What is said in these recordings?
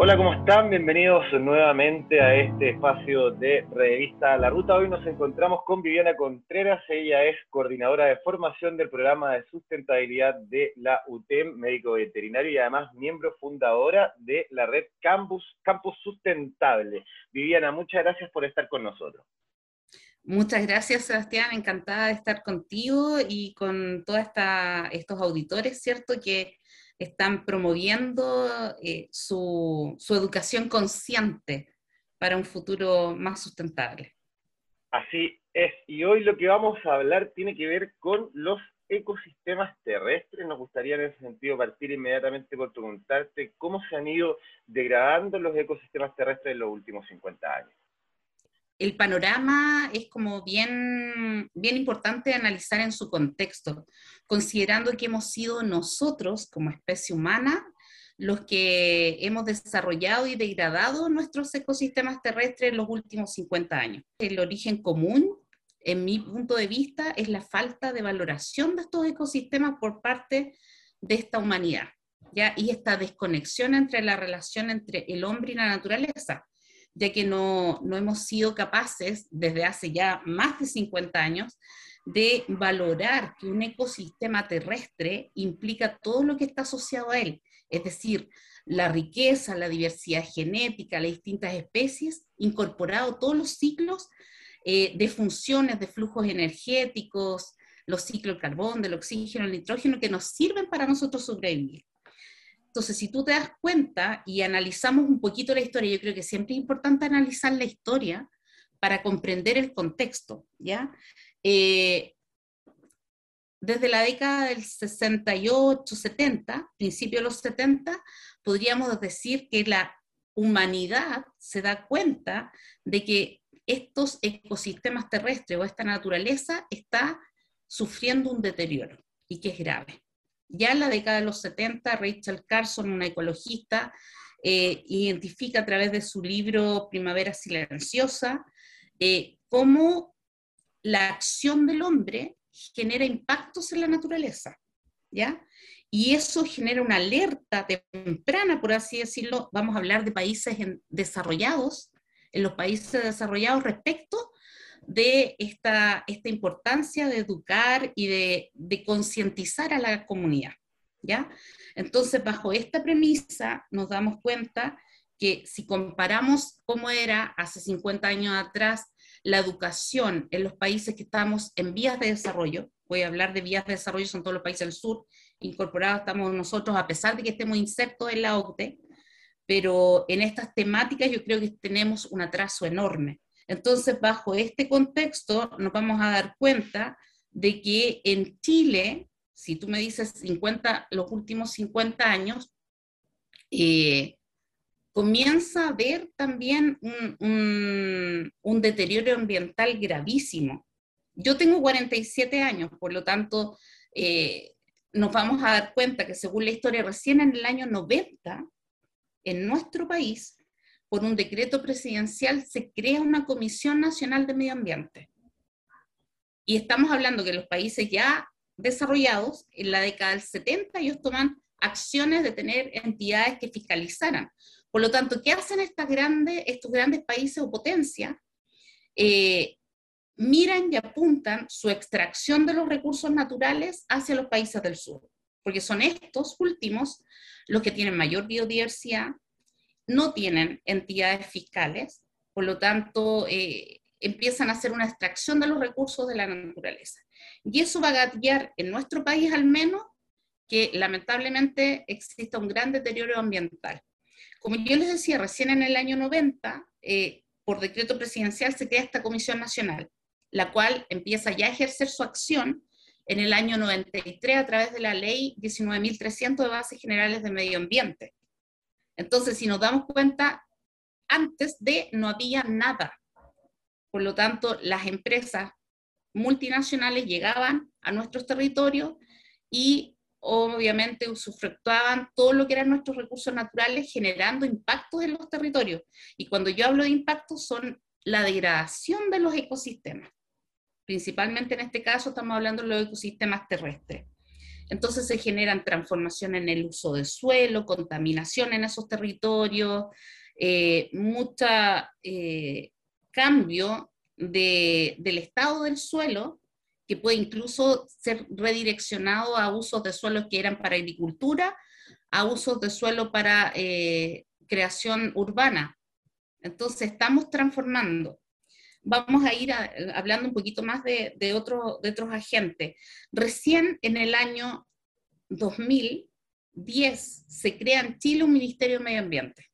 Hola, ¿cómo están? Bienvenidos nuevamente a este espacio de Revista La Ruta. Hoy nos encontramos con Viviana Contreras. Ella es coordinadora de formación del programa de sustentabilidad de la UTEM, médico veterinario y además miembro fundadora de la red Campus, Campus Sustentable. Viviana, muchas gracias por estar con nosotros. Muchas gracias, Sebastián. Encantada de estar contigo y con todos estos auditores, ¿cierto? Que están promoviendo eh, su, educación consciente para un futuro más sustentable. Así es, y hoy lo que vamos a hablar tiene que ver con los ecosistemas terrestres. Nos gustaría en ese sentido partir inmediatamente por preguntarte cómo se han ido degradando los ecosistemas terrestres en los últimos 50 años el panorama es como bien, bien importante analizar en su contexto, considerando que hemos sido nosotros como especie humana los que hemos desarrollado y degradado nuestros ecosistemas terrestres en los últimos 50 años. El origen común, en mi punto de vista, es la falta de valoración de estos ecosistemas por parte de esta humanidad, ¿ya? y esta desconexión entre la relación entre el hombre y la naturaleza ya que no, hemos sido capaces desde hace ya más de 50 años de valorar que un ecosistema terrestre implica todo lo que está asociado a él, es decir, la riqueza, la diversidad genética, las distintas especies, incorporado todos los ciclos eh, de funciones, de flujos energéticos, los ciclos del carbón, del oxígeno, el nitrógeno, que nos sirven para nosotros sobrevivir. Entonces, si tú te das cuenta y analizamos un poquito la historia, yo creo que siempre es importante analizar la historia para comprender el contexto, ¿ya? Eh, desde la década del 68, 70, principio de los 70, podríamos decir que la humanidad se da cuenta de que estos ecosistemas terrestres o esta naturaleza está sufriendo un deterioro y que es grave. Ya en la década de los 70, Rachel Carson, una ecologista, eh, identifica a través de su libro Primavera Silenciosa eh, cómo la acción del hombre genera impactos en la naturaleza, ¿ya? Y eso genera una alerta temprana, por así decirlo, vamos a hablar de países desarrollados, en los países desarrollados respecto de esta, esta importancia de educar y de, concientizar a la comunidad. ¿ya? Entonces, bajo esta premisa, nos damos cuenta que si comparamos cómo era hace 50 años atrás la educación en los países que estamos en vías de desarrollo, voy a hablar de vías de desarrollo, son todos los países del sur, incorporados estamos nosotros, a pesar de que estemos insertos en la OCDE, pero en estas temáticas yo creo que tenemos un atraso enorme. Entonces, bajo este contexto, nos vamos a dar cuenta de que en Chile, si tú me dices 50, los últimos 50 años, eh, comienza a haber también un, deterioro ambiental gravísimo. Yo tengo 47 años, por lo tanto, eh, nos vamos a dar cuenta que según la historia, recién en el año 90, en nuestro país, por un decreto presidencial se crea una Comisión Nacional de Medio Ambiente. Y estamos hablando que los países ya desarrollados, en la década del 70, ellos toman acciones de tener entidades que fiscalizaran. Por lo tanto, ¿qué hacen estas grandes, estos grandes países o potencias? Eh, miran y apuntan su extracción de los recursos naturales hacia los países del sur, porque son estos últimos los que tienen mayor biodiversidad, no tienen entidades fiscales, por lo tanto, eh, empiezan a hacer una extracción de los recursos de la naturaleza. Y eso va a gatillar en nuestro país al menos que lamentablemente exista un gran deterioro ambiental. Como yo les decía, recién en el año 90, eh, por decreto presidencial se crea esta Comisión Nacional, la cual empieza ya a ejercer su acción en el año 93 a través de la ley 19.300 de bases generales de medio ambiente. Entonces, si nos damos cuenta, antes de no había nada. Por lo tanto, las empresas multinacionales llegaban a nuestros territorios y obviamente usufructuaban todo lo que eran nuestros recursos naturales generando impactos en los territorios. Y cuando yo hablo de impactos son la degradación de los ecosistemas. Principalmente en este caso estamos hablando de los ecosistemas terrestres. Entonces se generan transformaciones en el uso de suelo, contaminación en esos territorios, eh, mucho eh, cambio del estado del suelo, que puede incluso ser redireccionado a usos de suelos que eran para agricultura, a usos de suelo para eh, creación urbana. Entonces estamos transformando. Vamos a ir hablando un poquito más de, de, de otros agentes. Recién en el año 2010 se crea en Chile un Ministerio de Medio Ambiente.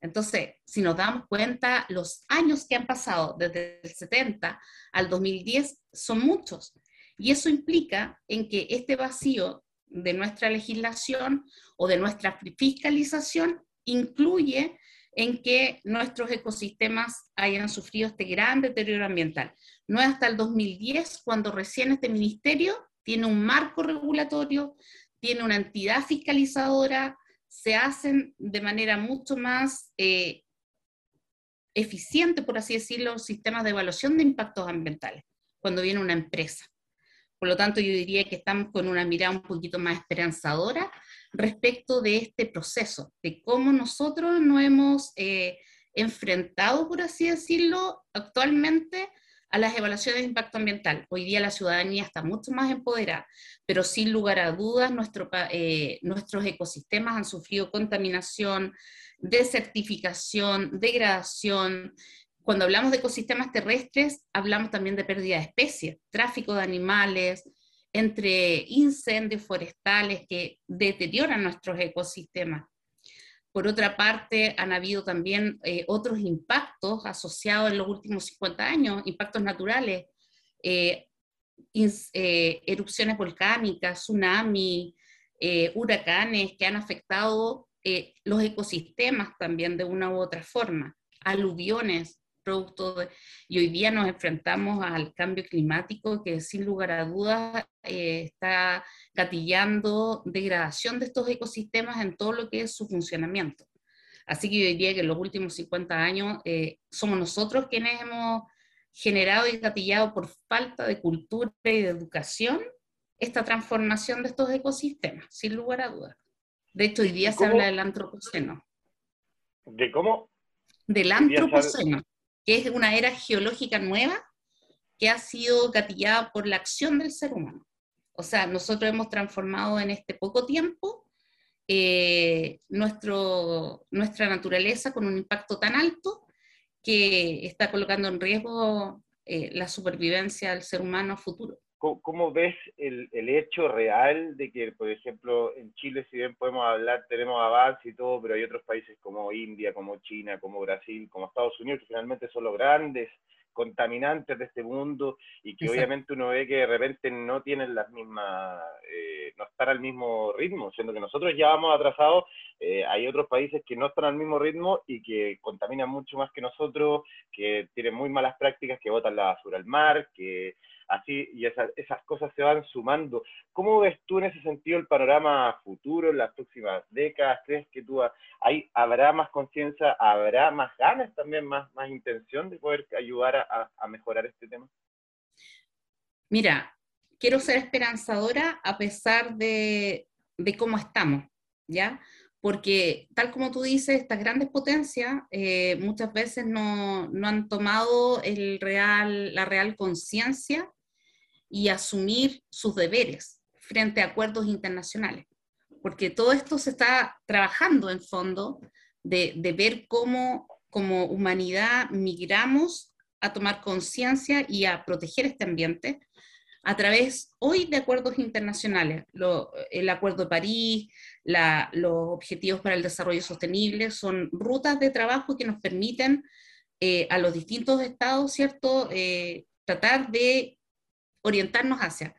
Entonces, si nos damos cuenta, los años que han pasado desde el 70 al 2010 son muchos. Y eso implica en que este vacío de nuestra legislación o de nuestra fiscalización incluye en que nuestros ecosistemas hayan sufrido este gran deterioro ambiental. No es hasta el 2010 cuando recién este ministerio tiene un marco regulatorio, tiene una entidad fiscalizadora, se hacen de manera mucho más eh, eficiente, por así decirlo, sistemas de evaluación de impactos ambientales cuando viene una empresa. Por lo tanto, yo diría que estamos con una mirada un poquito más esperanzadora respecto de este proceso, de cómo nosotros nos hemos eh, enfrentado, por así decirlo, actualmente a las evaluaciones de impacto ambiental. Hoy día la ciudadanía está mucho más empoderada, pero sin lugar a dudas nuestro, eh, nuestros ecosistemas han sufrido contaminación, desertificación, degradación. Cuando hablamos de ecosistemas terrestres, hablamos también de pérdida de especies, tráfico de animales, entre incendios forestales que deterioran nuestros ecosistemas. Por otra parte, han habido también eh, otros impactos asociados en los últimos 50 años, impactos naturales, eh, eh, erupciones volcánicas, tsunamis, huracanes que han afectado los ecosistemas también de una u otra forma, aluviones, producto de, y hoy día nos enfrentamos al cambio climático que sin lugar a dudas eh, está gatillando degradación de estos ecosistemas en todo lo que es su funcionamiento. Así que yo diría que en los últimos 50 años eh, somos nosotros quienes hemos generado y gatillado por falta de cultura y de educación esta transformación de estos ecosistemas, sin lugar a dudas. De hecho, hoy día se habla del antropoceno. ¿De cómo? Del antropoceno que es una era geológica nueva que ha sido gatillada por la acción del ser humano. O sea, nosotros hemos transformado en este poco tiempo eh, nuestro, nuestra naturaleza con un impacto tan alto que está colocando en riesgo eh, la supervivencia del ser humano futuro. ¿Cómo, ves el, el, hecho real de que, por ejemplo, en Chile, si bien podemos hablar, tenemos avance y todo, pero hay otros países como India, como China, como Brasil, como Estados Unidos, que finalmente son los grandes contaminantes de este mundo y que obviamente uno ve que de repente no tienen las mismas, eh, no están al mismo ritmo, siendo que nosotros ya vamos atrasados, eh, hay otros países que no están al mismo ritmo y que contaminan mucho más que nosotros, que tienen muy malas prácticas, que botan la basura al mar, que así, y esas, cosas se van sumando. ¿Cómo ves tú en ese sentido el panorama futuro en las próximas décadas? ¿Crees que tú ahí habrá más conciencia, habrá más ganas también, más, más intención de poder ayudar a, a mejorar este tema? Mira, quiero ser esperanzadora a pesar de, de cómo estamos, ¿ya? Porque tal como tú dices, estas grandes potencias eh, muchas veces no, no, han tomado el real, la real conciencia y asumir sus deberes frente a acuerdos internacionales. Porque todo esto se está trabajando en fondo de, de ver cómo como humanidad migramos a tomar conciencia y a proteger este ambiente a través hoy de acuerdos internacionales. el Acuerdo de París, los Objetivos para el Desarrollo Sostenible, son rutas de trabajo que nos permiten eh, a los distintos estados, ¿cierto?, eh, tratar de orientarnos hacia.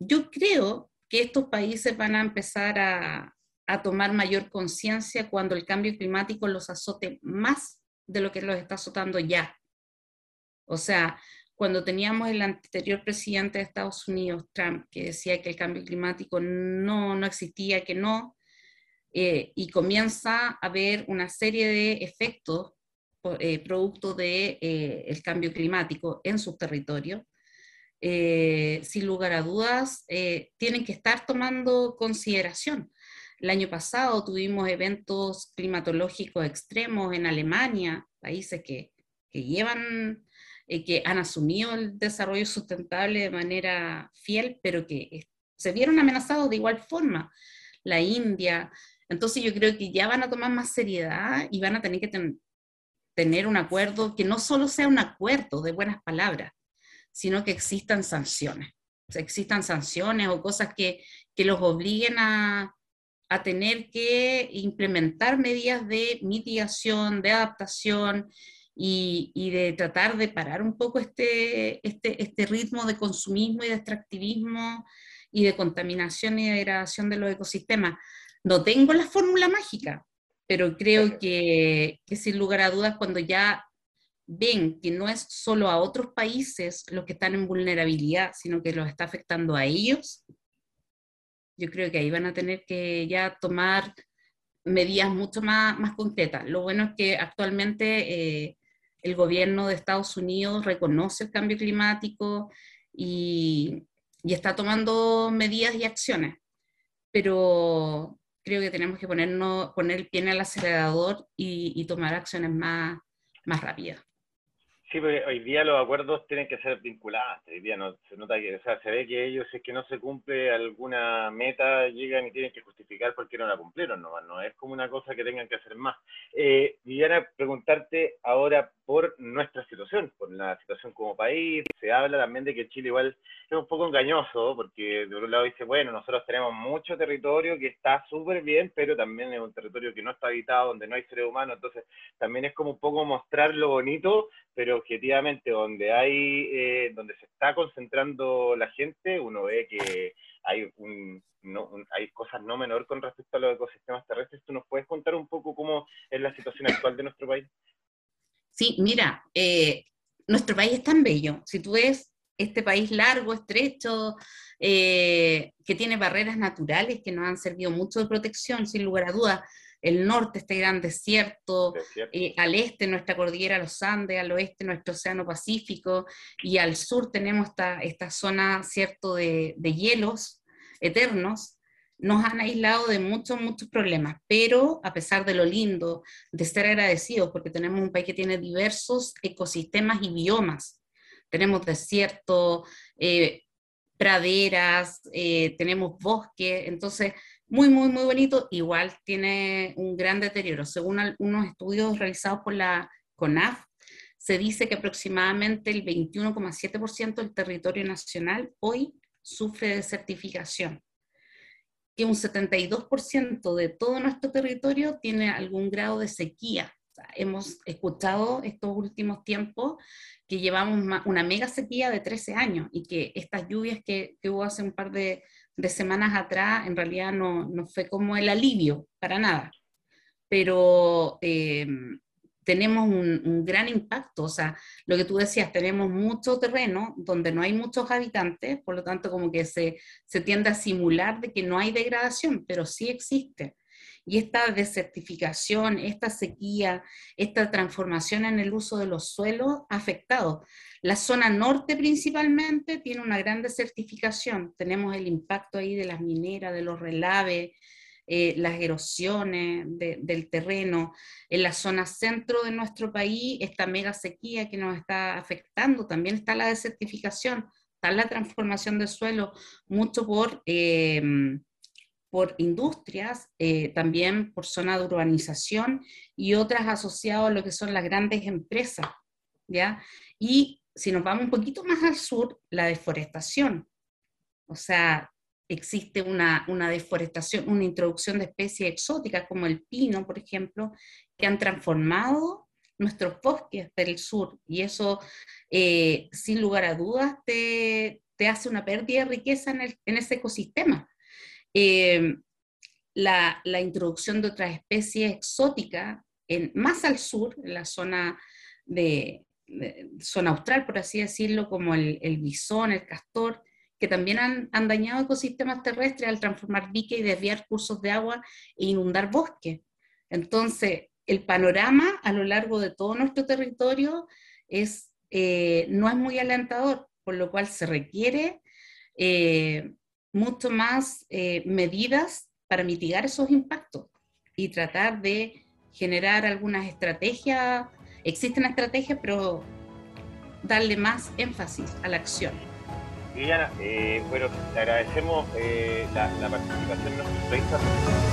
Yo creo que estos países van a empezar a, tomar mayor conciencia cuando el cambio climático los azote más de lo que los está azotando ya. O sea, cuando teníamos el anterior presidente de Estados Unidos, Trump, que decía que el cambio climático no, no existía, que no, eh, y comienza a haber una serie de efectos eh, producto del de, eh, el cambio climático en sus territorios, eh, sin lugar a dudas, eh, tienen que estar tomando consideración. El año pasado tuvimos eventos climatológicos extremos en Alemania, países que, que llevan, eh, que han asumido el desarrollo sustentable de manera fiel, pero que se vieron amenazados de igual forma. La India. Entonces yo creo que ya van a tomar más seriedad y van a tener que tener un acuerdo que no solo sea un acuerdo de buenas palabras, sino que existan sanciones. O existan sanciones o cosas que, que los obliguen a, a tener que implementar medidas de mitigación, de adaptación y, y, de tratar de parar un poco este, este, este ritmo de consumismo y de extractivismo y de contaminación y degradación de los ecosistemas. No tengo la fórmula mágica, pero creo que, que sin lugar a dudas cuando ya ven que no es solo a otros países los que están en vulnerabilidad, sino que los está afectando a ellos, yo creo que ahí van a tener que ya tomar medidas mucho más, más concretas. Lo bueno es que actualmente eh, el gobierno de Estados Unidos reconoce el cambio climático y, está tomando medidas y acciones, pero creo que tenemos que poner el pie en el acelerador y, tomar acciones más rápidas. Sí, porque hoy día los acuerdos tienen que ser vinculantes. Hoy día no, se nota que, o sea, se ve que ellos, si es que no se cumple alguna meta, llegan y tienen que justificar por qué no la cumplieron, no, no es como una cosa que tengan que hacer más. Eh, Viviana, preguntarte ahora por nuestra situación, por la situación como país. Se habla también de que Chile igual es un poco engañoso, porque de un lado dice, bueno, nosotros tenemos mucho territorio que está súper bien, pero también es un territorio que no está habitado, donde no hay seres humanos, entonces también es como un poco mostrar lo bonito, pero objetivamente donde hay, eh, donde se está concentrando la gente, uno ve que hay un, no, hay cosas no menor con respecto a los ecosistemas terrestres. ¿Tú nos puedes contar un poco cómo es la situación actual de nuestro país? Sí, mira, eh, nuestro país es tan bello. Si tú ves este país largo, estrecho, eh, que tiene barreras naturales que nos han servido mucho de protección, sin lugar a dudas, el norte este gran desierto, eh, al este nuestra cordillera los Andes, al oeste nuestro océano Pacífico y al sur tenemos esta, esta zona, cierto, de, de hielos eternos, nos han aislado de muchos, muchos problemas, pero a pesar de lo lindo, de ser agradecidos, porque tenemos un país que tiene diversos ecosistemas y biomas, tenemos desierto, eh, praderas, eh, tenemos bosque, entonces muy, muy, muy bonito, igual tiene un gran deterioro. Según algunos estudios realizados por la CONAF, se dice que aproximadamente el 21,7% del territorio nacional hoy sufre desertificación, que un 72% de todo nuestro territorio tiene algún grado de sequía. hemos escuchado estos últimos tiempos que llevamos una mega sequía de 13 años y que estas lluvias que, que hubo hace un par de, de semanas atrás en realidad no, no fue como el alivio, para nada. Pero eh, tenemos un, gran impacto, o sea, lo que tú decías, tenemos mucho terreno donde no hay muchos habitantes, por lo tanto como que se, se tiende a simular de que no hay degradación, pero sí existe. Y esta desertificación, esta sequía, esta transformación en el uso de los suelos ha afectado. La zona norte principalmente tiene una gran desertificación. Tenemos el impacto ahí de las mineras, de los relaves, eh, las erosiones del terreno. En la zona centro de nuestro país, esta mega sequía que nos está afectando, también está la desertificación, está la transformación del suelo, mucho por, eh, por industrias, eh, también por zona de urbanización y otras asociadas a lo que son las grandes empresas. ¿ya? Y si nos vamos un poquito más al sur, la deforestación. O sea, existe una, deforestación, una introducción de especies exóticas como el pino, por ejemplo, que han transformado nuestros bosques del sur. Y eso, eh, sin lugar a dudas, te, hace una pérdida de riqueza en, ese ecosistema. Eh, la, introducción de otras especies exóticas en, más al sur, en la zona de, zona austral, por así decirlo, como el, bisón, el castor, que también han, han, dañado ecosistemas terrestres al transformar diques y desviar cursos de agua e inundar bosques. Entonces, el panorama a lo largo de todo nuestro territorio es, eh, no es muy alentador, por lo cual se requiere eh, mucho más eh, medidas para mitigar esos impactos y tratar de generar algunas estrategias. Existen estrategias, pero darle más énfasis a la acción. Viviana, eh, bueno, te agradecemos la, participación en nuestro